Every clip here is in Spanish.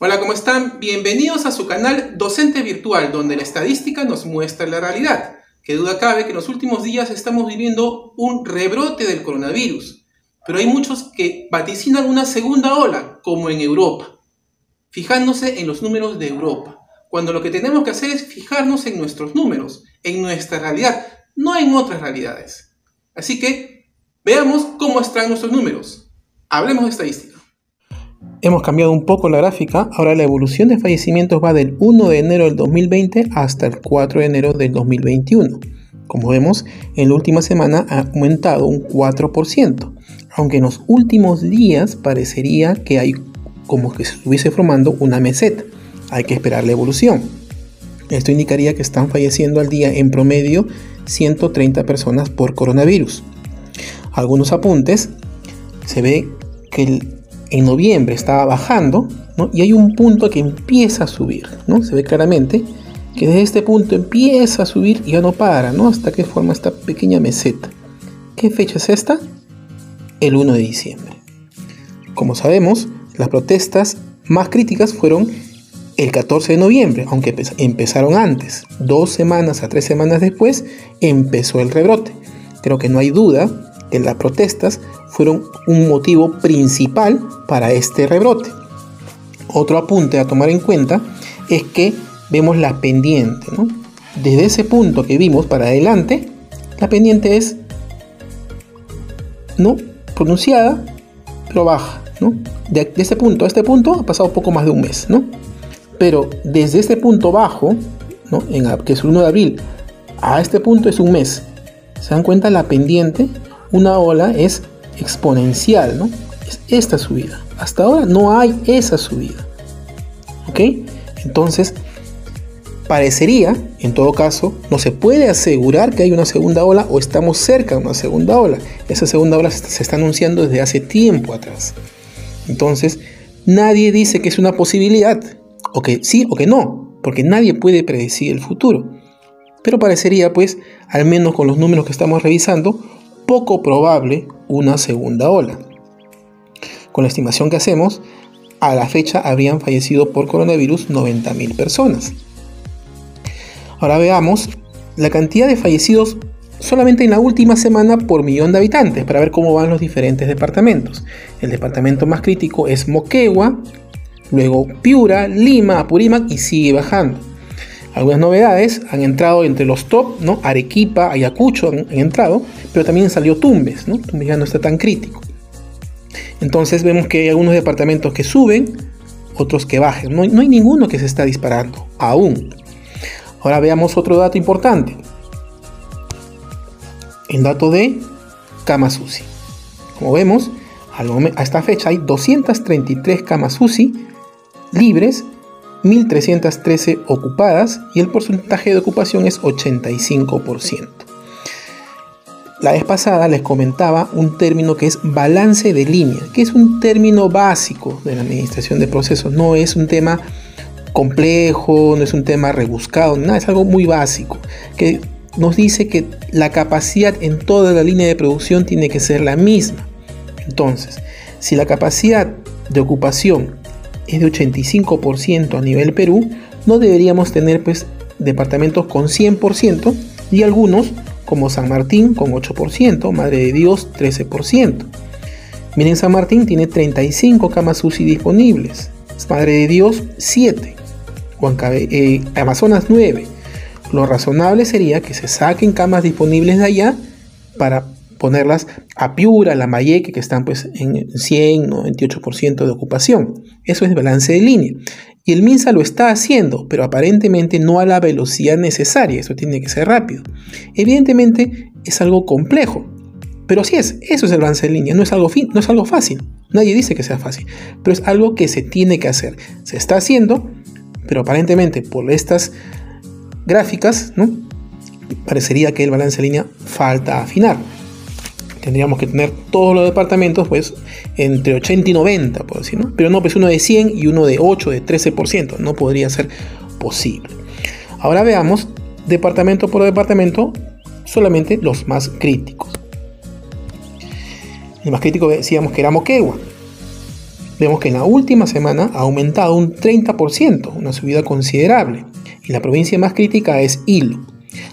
Hola, ¿cómo están? Bienvenidos a su canal Docente Virtual, donde la estadística nos muestra la realidad. Que duda cabe que en los últimos días estamos viviendo un rebrote del coronavirus, pero hay muchos que vaticinan una segunda ola, como en Europa, fijándose en los números de Europa, cuando lo que tenemos que hacer es fijarnos en nuestros números, en nuestra realidad, no en otras realidades. Así que veamos cómo están nuestros números. Hablemos de estadística. Hemos cambiado un poco la gráfica, ahora la evolución de fallecimientos va del 1 de enero del 2020 hasta el 4 de enero del 2021. Como vemos, en la última semana ha aumentado un 4%, aunque en los últimos días parecería que hay como que se estuviese formando una meseta. Hay que esperar la evolución. Esto indicaría que están falleciendo al día en promedio 130 personas por coronavirus. Algunos apuntes. Se ve que el en noviembre estaba bajando y hay un punto que empieza a subir. ¿no? Se ve claramente que desde este punto empieza a subir y ya no para ¿no? hasta que forma esta pequeña meseta. ¿Qué fecha es esta? El 1 de diciembre. Como sabemos, las protestas más críticas fueron el 14 de noviembre, aunque empezaron antes. Dos semanas a tres semanas después empezó el rebrote. Creo que no hay duda que las protestas fueron un motivo principal para este rebrote. Otro apunte a tomar en cuenta es que vemos la pendiente. Desde ese punto que vimos para adelante, la pendiente es no pronunciada, pero baja. De, este punto a este punto ha pasado poco más de un mes. ¿no? Pero desde este punto bajo, ¿no? en, que es el 1 de abril, a este punto es un mes. ¿Se dan cuenta la pendiente? Una ola es exponencial, ¿no? Es esta subida. Hasta ahora no hay esa subida. ¿Ok? Entonces, parecería, en todo caso, no se puede asegurar que hay una segunda ola o estamos cerca de una segunda ola. Esa segunda ola se está anunciando desde hace tiempo atrás. Entonces, nadie dice que es una posibilidad, o que sí o que no, porque nadie puede predecir el futuro. Pero parecería, pues, al menos con los números que estamos revisando, poco probable una segunda ola. Con la estimación que hacemos, a la fecha habrían fallecido por coronavirus 90.000 personas. Ahora veamos la cantidad de fallecidos solamente en la última semana por millón de habitantes para ver cómo van los diferentes departamentos. El departamento más crítico es Moquegua, luego Piura, Lima, Apurímac y sigue bajando. Algunas novedades han entrado entre los top, ¿no? Arequipa, Ayacucho han, entrado, pero también salió Tumbes, ¿no? Tumbes ya no está tan crítico. Entonces vemos que hay algunos departamentos que suben, otros que bajen. No, no hay ninguno que se está disparando, aún. Ahora veamos otro dato importante. El dato de camas UCI. Como vemos, a esta fecha hay 233 camas UCI libres 1.313 ocupadas y el porcentaje de ocupación es 85%. La vez pasada les comentaba un término que es balance de línea, que es un término básico de la administración de procesos, no es un tema complejo, no es un tema rebuscado, nada, es algo muy básico, que nos dice que la capacidad en toda la línea de producción tiene que ser la misma. Entonces, si la capacidad de ocupación es de 85% a nivel Perú, no deberíamos tener pues departamentos con 100% y algunos como San Martín con 8%, Madre de Dios 13%. Miren, San Martín tiene 35 camas UCI disponibles, Madre de Dios 7, eh, Amazonas 9. Lo razonable sería que se saquen camas disponibles de allá para ponerlas a Piura, la Mayeque, que están pues en 100, 98% de ocupación. Eso es balance de línea. Y el MINSA lo está haciendo, pero aparentemente no a la velocidad necesaria. Eso tiene que ser rápido. Evidentemente es algo complejo. Pero sí es, eso es el balance de línea. No es algo, no es algo fácil. Nadie dice que sea fácil. Pero es algo que se tiene que hacer. Se está haciendo, pero aparentemente por estas gráficas, ¿no? Parecería que el balance de línea falta afinar tendríamos que tener todos los departamentos pues entre 80 y 90, por decir, ¿no? Pero no, pues uno de 100 y uno de 8, de 13%, no podría ser posible. Ahora veamos departamento por departamento solamente los más críticos. El más crítico decíamos que era Moquegua. vemos que en la última semana ha aumentado un 30%, una subida considerable. Y la provincia más crítica es Hilo.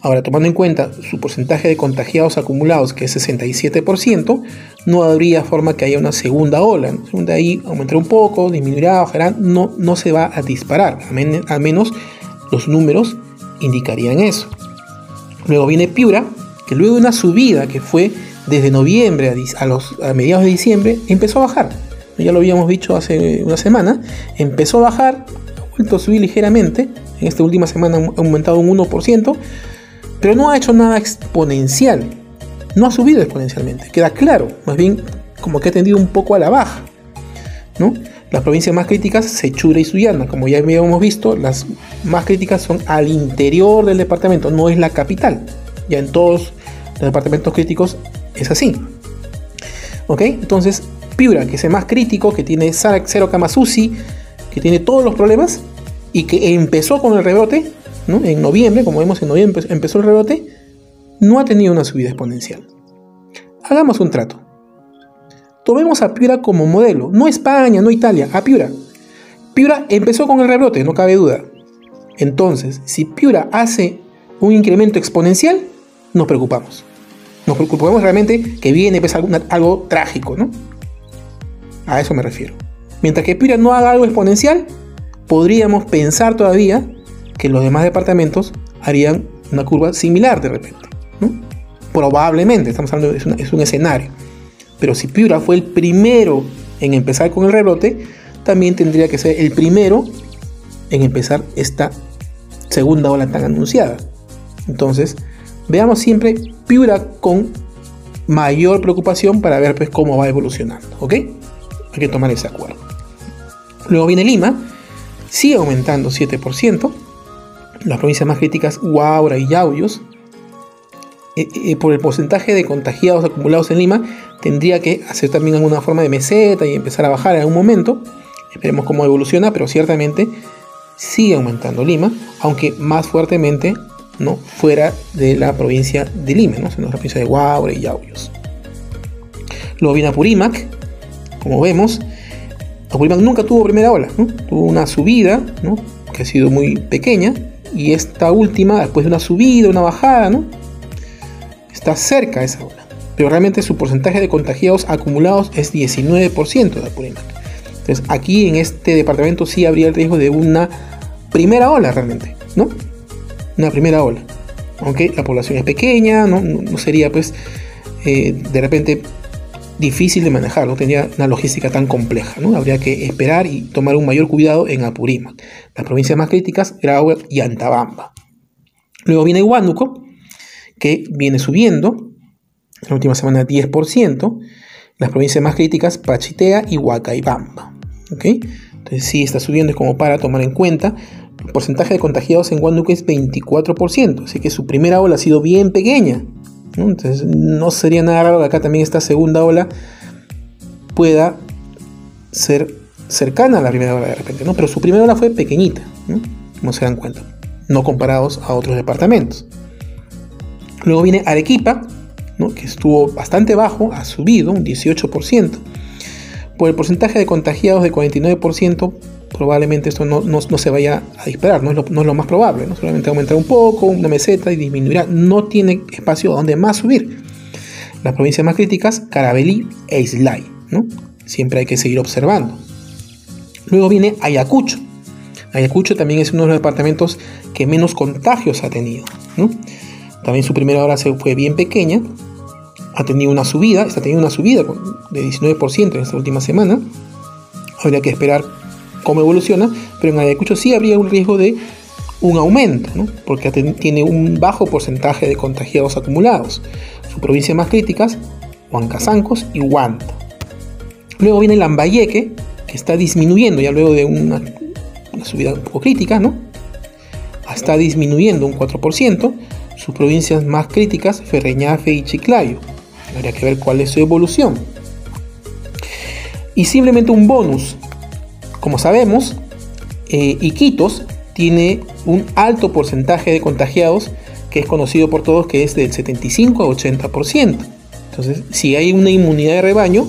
Ahora, tomando en cuenta su porcentaje de contagiados acumulados, que es 67%, no habría forma que haya una segunda ola. De ahí aumentará un poco, disminuirá, bajará, no, no se va a disparar. Al menos los números indicarían eso. Luego viene Piura, que luego de una subida que fue desde noviembre a, a mediados de diciembre, empezó a bajar. Ya lo habíamos dicho hace una semana. Empezó a bajar, vuelto subir ligeramente. En esta última semana ha aumentado un 1%, pero no ha hecho nada exponencial. No ha subido exponencialmente, queda claro. Más bien como que ha tendido un poco a la baja. ¿no? Las provincias más críticas, Sechura y Sullana, como ya habíamos visto, las más críticas son al interior del departamento, no es la capital. Ya en todos los departamentos críticos es así. ¿Ok? Entonces, Piura, que es el más crítico, que tiene cero camas UCI, que tiene todos los problemas y que empezó con el rebrote, ¿no? En noviembre, como vemos en noviembre empezó el rebrote, no ha tenido una subida exponencial. Hagamos un trato. Tomemos a Piura como modelo, no España, no Italia, a Piura. Piura empezó con el rebrote, no cabe duda. Entonces, si Piura hace un incremento exponencial, nos preocupamos. Nos preocupamos realmente que viene pues, algo, algo trágico, ¿no? A eso me refiero. Mientras que Piura no haga algo exponencial, podríamos pensar todavía que los demás departamentos harían una curva similar de repente. Probablemente, estamos hablando de es un escenario. Pero si Piura fue el primero en empezar con el rebrote, también tendría que ser el primero en empezar esta segunda ola tan anunciada. Entonces, veamos siempre Piura con mayor preocupación para ver pues, cómo va evolucionando. ¿Ok? Hay que tomar ese acuerdo. Luego viene Lima, sigue aumentando 7%. Las provincias más críticas, Huaura y Yauyos, eh, eh, por el porcentaje de contagiados acumulados en Lima, tendría que hacer también alguna forma de meseta y empezar a bajar en algún momento. Esperemos cómo evoluciona, pero ciertamente sigue aumentando Lima, aunque más fuertemente ¿no? fuera de la provincia de Lima, ¿no? en la provincia de Guaure y Yauyos. Luego viene Apurímac, como vemos, Apurímac nunca tuvo primera ola, tuvo una subida que ha sido muy pequeña, y esta última, después de una subida, una bajada, ¿no? está cerca de esa ola. Pero realmente su porcentaje de contagiados acumulados es 19% de Apurímac. Entonces aquí en este departamento sí habría el riesgo de una primera ola realmente, ¿no? Una primera ola. Aunque la población es pequeña, no, no sería pues eh, de repente difícil de manejar, no tendría una logística tan compleja, ¿no? Habría que esperar y tomar un mayor cuidado en Apurímac. Las provincias más críticas, Grauer y Antabamba. Luego viene Huánuco, que viene subiendo, en la última semana 10%, las provincias más críticas, Pachitea y Huacaibamba. ¿ok? Entonces sí está subiendo, es como para tomar en cuenta. El porcentaje de contagiados en Huánuco es 24%, así que su primera ola ha sido bien pequeña. Entonces no sería nada raro que acá también esta segunda ola pueda ser cercana a la primera ola de repente, ¿no? Pero su primera ola fue pequeñita, ¿no? Como se dan cuenta, no comparados a otros departamentos. Luego viene Arequipa, que estuvo bastante bajo, ha subido un 18%. Por el porcentaje de contagiados de 49%, probablemente esto no, se vaya a disparar, no es lo, más probable, ¿no? solamente aumentar un poco, una meseta y disminuirá, no tiene espacio donde más subir. Las provincias más críticas, Carabelí e Islay, ¿no? siempre hay que seguir observando. Luego viene Ayacucho. Ayacucho también es uno de los departamentos que menos contagios ha tenido. ¿no? También su primera hora se fue bien pequeña. Ha tenido una subida, está teniendo una subida de 19% en esta última semana. Habría que esperar cómo evoluciona, pero en Ayacucho sí habría un riesgo de un aumento, porque tiene un bajo porcentaje de contagiados acumulados. Sus provincias más críticas, Huancazancos y Huanta. Luego viene Lambayeque, que está disminuyendo ya luego de una, una subida un poco crítica, ¿no? Está disminuyendo un 4%. Sus provincias más críticas, Ferreñafe y Chiclayo. Habría que ver cuál es su evolución. Y simplemente un bonus. Como sabemos, eh, Iquitos tiene un alto porcentaje de contagiados que es conocido por todos que es del 75 a 80%. Entonces, si hay una inmunidad de rebaño,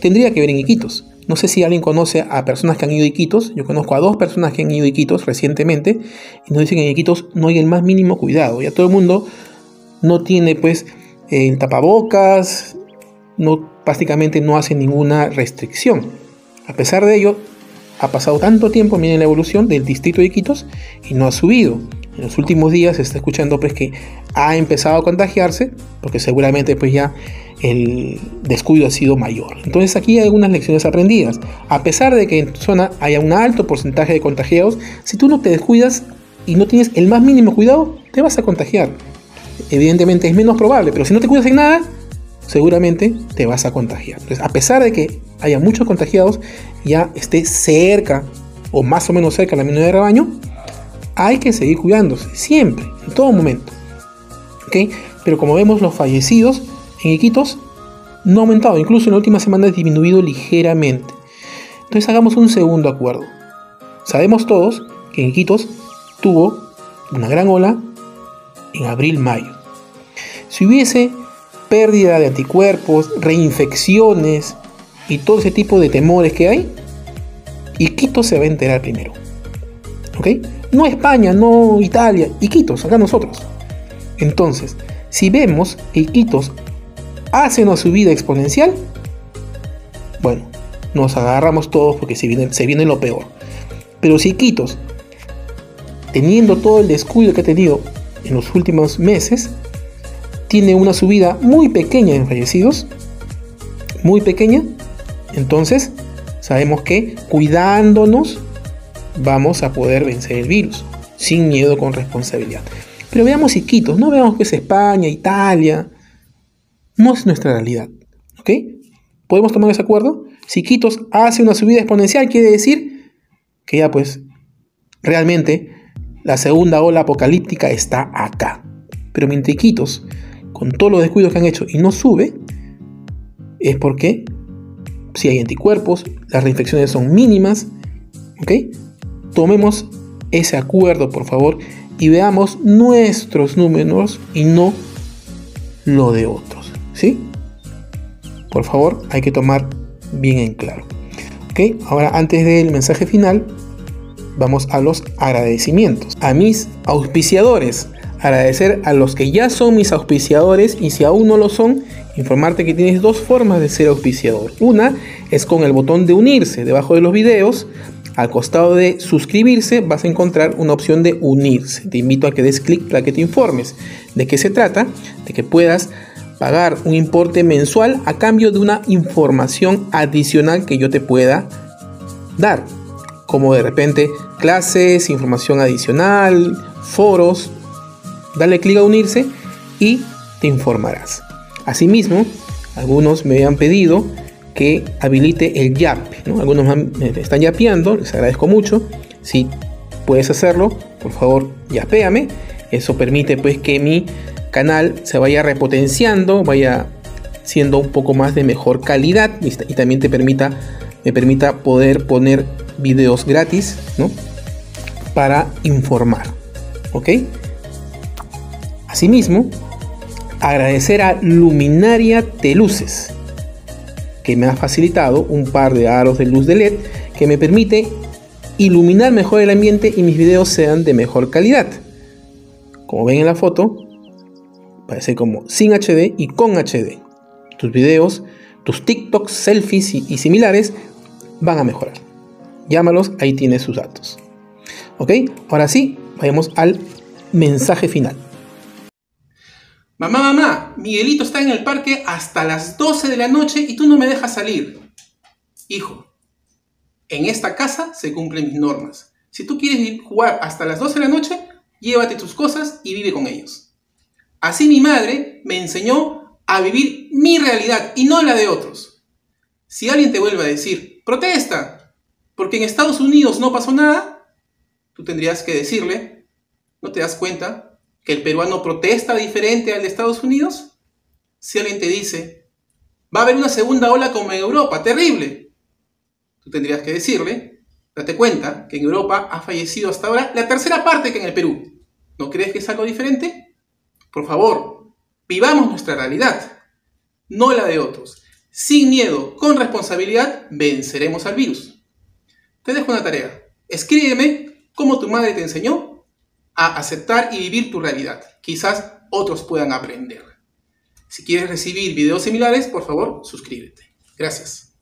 tendría que ver en Iquitos. No sé si alguien conoce a personas que han ido a Iquitos. Yo conozco a dos personas que han ido a Iquitos recientemente y nos dicen que en Iquitos no hay el más mínimo cuidado. Ya todo el mundo no tiene pues el tapabocas, no, prácticamente no hace ninguna restricción. A pesar de ello, ha pasado tanto tiempo, miren la evolución del distrito de Iquitos y no ha subido. En los últimos días se está escuchando pues que ha empezado a contagiarse, porque seguramente pues ya el descuido ha sido mayor. Entonces aquí hay algunas lecciones aprendidas. A pesar de que en tu zona haya un alto porcentaje de contagiados, si tú no te descuidas y no tienes el más mínimo cuidado, te vas a contagiar. Evidentemente es menos probable, pero si no te cuidas en nada, seguramente te vas a contagiar. Entonces, a pesar de que haya muchos contagiados, ya esté cerca o más o menos cerca la mínima de rebaño, hay que seguir cuidándose, siempre, en todo momento. ¿Ok? Pero como vemos, los fallecidos en Iquitos no ha aumentado, incluso en la última semana ha disminuido ligeramente. Entonces hagamos un segundo acuerdo. Sabemos todos que en Iquitos tuvo una gran ola en abril-mayo. Si hubiese pérdida de anticuerpos, reinfecciones y todo ese tipo de temores que hay, Iquitos se va a enterar primero. ¿Ok? No España, no Italia, Iquitos, acá nosotros. Entonces, si vemos que Iquitos hace una subida exponencial, bueno, nos agarramos todos porque se viene, se viene lo peor. Pero si Iquitos, teniendo todo el descuido que ha tenido en los últimos meses, tiene una subida muy pequeña en fallecidos, muy pequeña, entonces sabemos que cuidándonos vamos a poder vencer el virus, sin miedo, con responsabilidad. Pero veamos Iquitos, no veamos que es España, Italia, no es nuestra realidad. ¿Ok? ¿Podemos tomar ese acuerdo? Si hace una subida exponencial, quiere decir que ya pues realmente la segunda ola apocalíptica está acá. Pero mientras Iquitos, con todos los descuidos que han hecho y no sube, es porque si hay anticuerpos, las reinfecciones son mínimas, ¿ok? Tomemos ese acuerdo, por favor, y veamos nuestros números y no lo de otros, ¿sí? Por favor, hay que tomar bien en claro. ¿Ok? Ahora, antes del mensaje final, vamos a los agradecimientos. A mis auspiciadores. Agradecer a los que ya son mis auspiciadores y si aún no lo son, informarte que tienes dos formas de ser auspiciador. Una es con el botón de unirse debajo de los videos. Al costado de suscribirse vas a encontrar una opción de unirse. Te invito a que des clic para que te informes de qué se trata, de que puedas pagar un importe mensual a cambio de una información adicional que yo te pueda dar como de repente clases, información adicional, foros. Dale clic a unirse y te informarás. Asimismo, algunos me han pedido que habilite el YAP. Algunos me están yapeando, les agradezco mucho. Si puedes hacerlo, por favor, yapéame. Eso permite pues que mi canal se vaya repotenciando, vaya siendo un poco más de mejor calidad y, también te permita, me permita poder poner videos gratis, ¿no? Para informar, ¿ok? Asimismo, agradecer a Luminaria Teluces, que me ha facilitado un par de aros de luz de LED que me permite iluminar mejor el ambiente y mis videos sean de mejor calidad. Como ven en la foto, parece como sin HD y con HD. Tus videos, tus TikToks, selfies y similares van a mejorar llámalos, ahí tienes sus datos. Ok, ahora sí, vayamos al mensaje final. Mamá, mamá, Miguelito está en el parque hasta las 12 de la noche y tú no me dejas salir. Hijo, en esta casa se cumplen mis normas. Si tú quieres jugar hasta las 12 de la noche, llévate tus cosas y vive con ellos. Así mi madre me enseñó a vivir mi realidad y no la de otros. Si alguien te vuelve a decir, protesta, porque en Estados Unidos no pasó nada, tú tendrías que decirle, ¿no te das cuenta que el peruano protesta diferente al de Estados Unidos? Si alguien te dice, va a haber una segunda ola como en Europa, terrible, tú tendrías que decirle, date cuenta que en Europa ha fallecido hasta ahora la tercera parte que en el Perú. ¿No crees que es algo diferente? Por favor, vivamos nuestra realidad, no la de otros. Sin miedo, con responsabilidad, venceremos al virus. Te dejo una tarea. Escríbeme cómo tu madre te enseñó a aceptar y vivir tu realidad. Quizás otros puedan aprender. Si quieres recibir videos similares, por favor, suscríbete. Gracias.